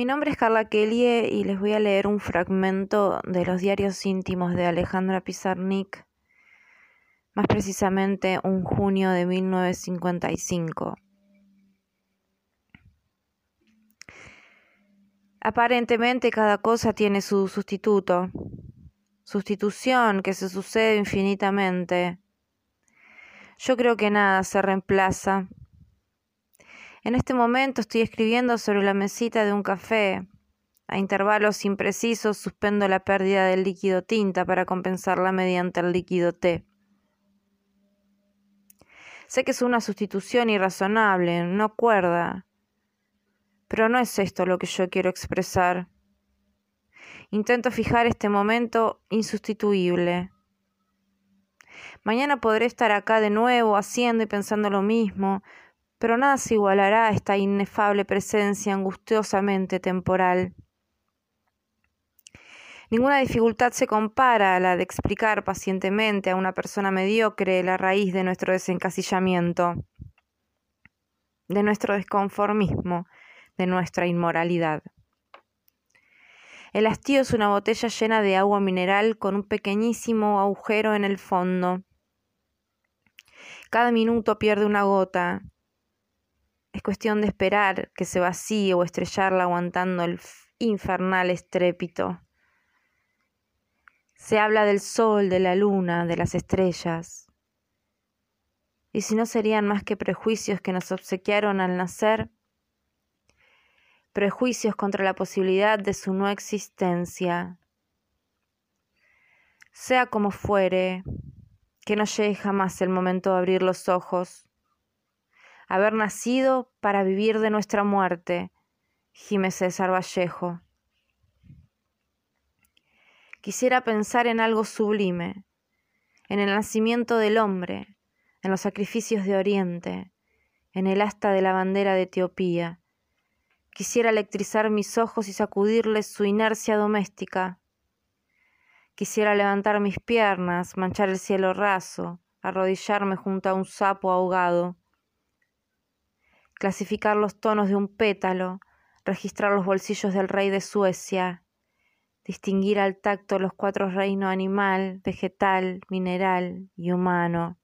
Mi nombre es Carla Kelly y les voy a leer un fragmento de los diarios íntimos de Alejandra Pizarnik, más precisamente un junio de 1955. Aparentemente cada cosa tiene su sustituto, sustitución que se sucede infinitamente. Yo creo que nada se reemplaza, en este momento estoy escribiendo sobre la mesita de un café. A intervalos imprecisos suspendo la pérdida del líquido tinta para compensarla mediante el líquido té. Sé que es una sustitución irrazonable, no cuerda, pero no es esto lo que yo quiero expresar. Intento fijar este momento insustituible. Mañana podré estar acá de nuevo haciendo y pensando lo mismo, pero nada se igualará a esta inefable presencia angustiosamente temporal. Ninguna dificultad se compara a la de explicar pacientemente a una persona mediocre la raíz de nuestro desencasillamiento, de nuestro desconformismo, de nuestra inmoralidad. El hastío es una botella llena de agua mineral con un pequeñísimo agujero en el fondo. Cada minuto pierde una gota, es cuestión de esperar que se vacíe o estrellarla aguantando el infernal estrépito. Se habla del sol, de la luna, de las estrellas. ¿Y si no serían más que prejuicios que nos obsequiaron al nacer? Prejuicios contra la posibilidad de su no existencia. Sea como fuere, que no llegue jamás el momento de abrir los ojos haber nacido para vivir de nuestra muerte, gime César Vallejo. Quisiera pensar en algo sublime, en el nacimiento del hombre, en los sacrificios de Oriente, en el asta de la bandera de Etiopía. Quisiera electrizar mis ojos y sacudirles su inercia doméstica. Quisiera levantar mis piernas, manchar el cielo raso, arrodillarme junto a un sapo ahogado, clasificar los tonos de un pétalo, registrar los bolsillos del rey de Suecia, distinguir al tacto los cuatro reinos animal, vegetal, mineral y humano,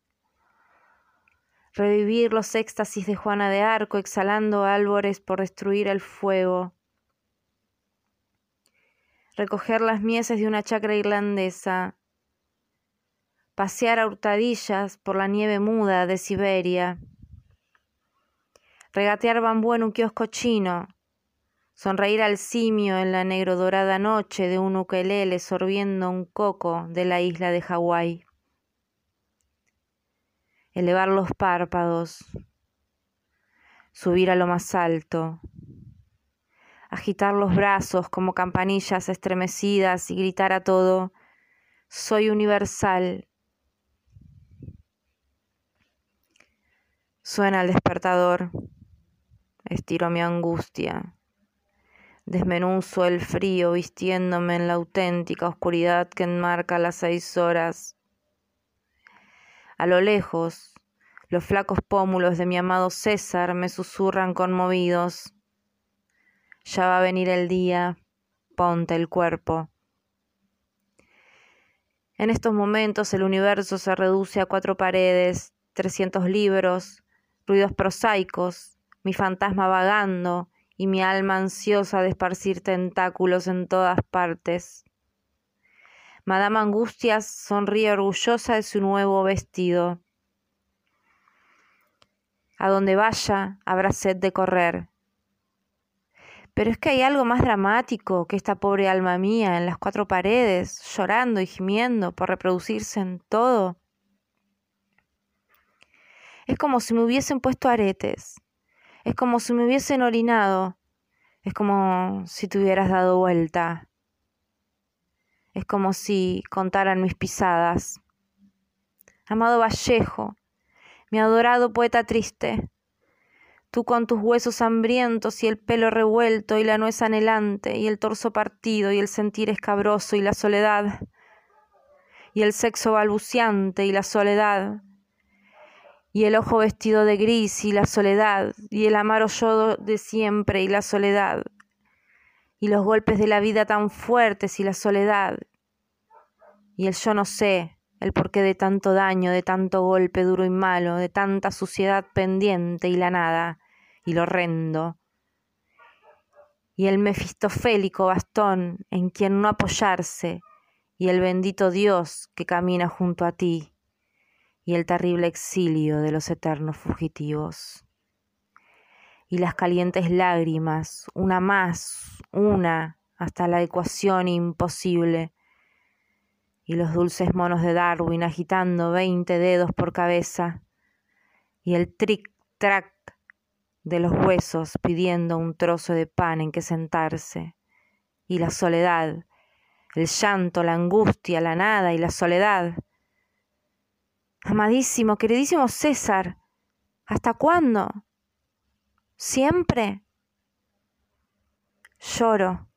revivir los éxtasis de Juana de Arco exhalando árboles por destruir el fuego, recoger las mieses de una chacra irlandesa, pasear a hurtadillas por la nieve muda de Siberia, regatear bambú en un kiosco chino, sonreír al simio en la negro dorada noche de un ukelele sorbiendo un coco de la isla de Hawái. Elevar los párpados, subir a lo más alto, agitar los brazos como campanillas estremecidas y gritar a todo, soy universal. Suena el despertador. Estiro mi angustia. Desmenuzo el frío vistiéndome en la auténtica oscuridad que enmarca las seis horas. A lo lejos, los flacos pómulos de mi amado César me susurran conmovidos. Ya va a venir el día, ponte el cuerpo. En estos momentos el universo se reduce a cuatro paredes, trescientos libros, ruidos prosaicos, mi fantasma vagando y mi alma ansiosa de esparcir tentáculos en todas partes. Madame Angustias sonríe orgullosa de su nuevo vestido. A donde vaya habrá sed de correr. Pero es que hay algo más dramático que esta pobre alma mía en las cuatro paredes, llorando y gimiendo por reproducirse en todo. Es como si me hubiesen puesto aretes, es como si me hubiesen orinado. Es como si te hubieras dado vuelta. Es como si contaran mis pisadas. Amado Vallejo, mi adorado poeta triste, tú con tus huesos hambrientos y el pelo revuelto y la nuez anhelante y el torso partido y el sentir escabroso y la soledad y el sexo balbuciante y la soledad y el ojo vestido de gris y la soledad, y el amaro yodo de siempre y la soledad, y los golpes de la vida tan fuertes y la soledad y el yo no sé, el porqué de tanto daño, de tanto golpe duro y malo, de tanta suciedad pendiente y la nada y lo horrendo. Y el mefistofélico bastón en quien no apoyarse, y el bendito Dios que camina junto a ti, y el terrible exilio de los eternos fugitivos. Y las calientes lágrimas, una más, una, hasta la ecuación imposible, y los dulces monos de Darwin agitando veinte dedos por cabeza, y el tric-trac de los huesos pidiendo un trozo de pan en que sentarse, y la soledad, el llanto, la angustia, la nada y la soledad. Amadísimo, queridísimo César, ¿hasta cuándo? ¿Siempre? Lloro,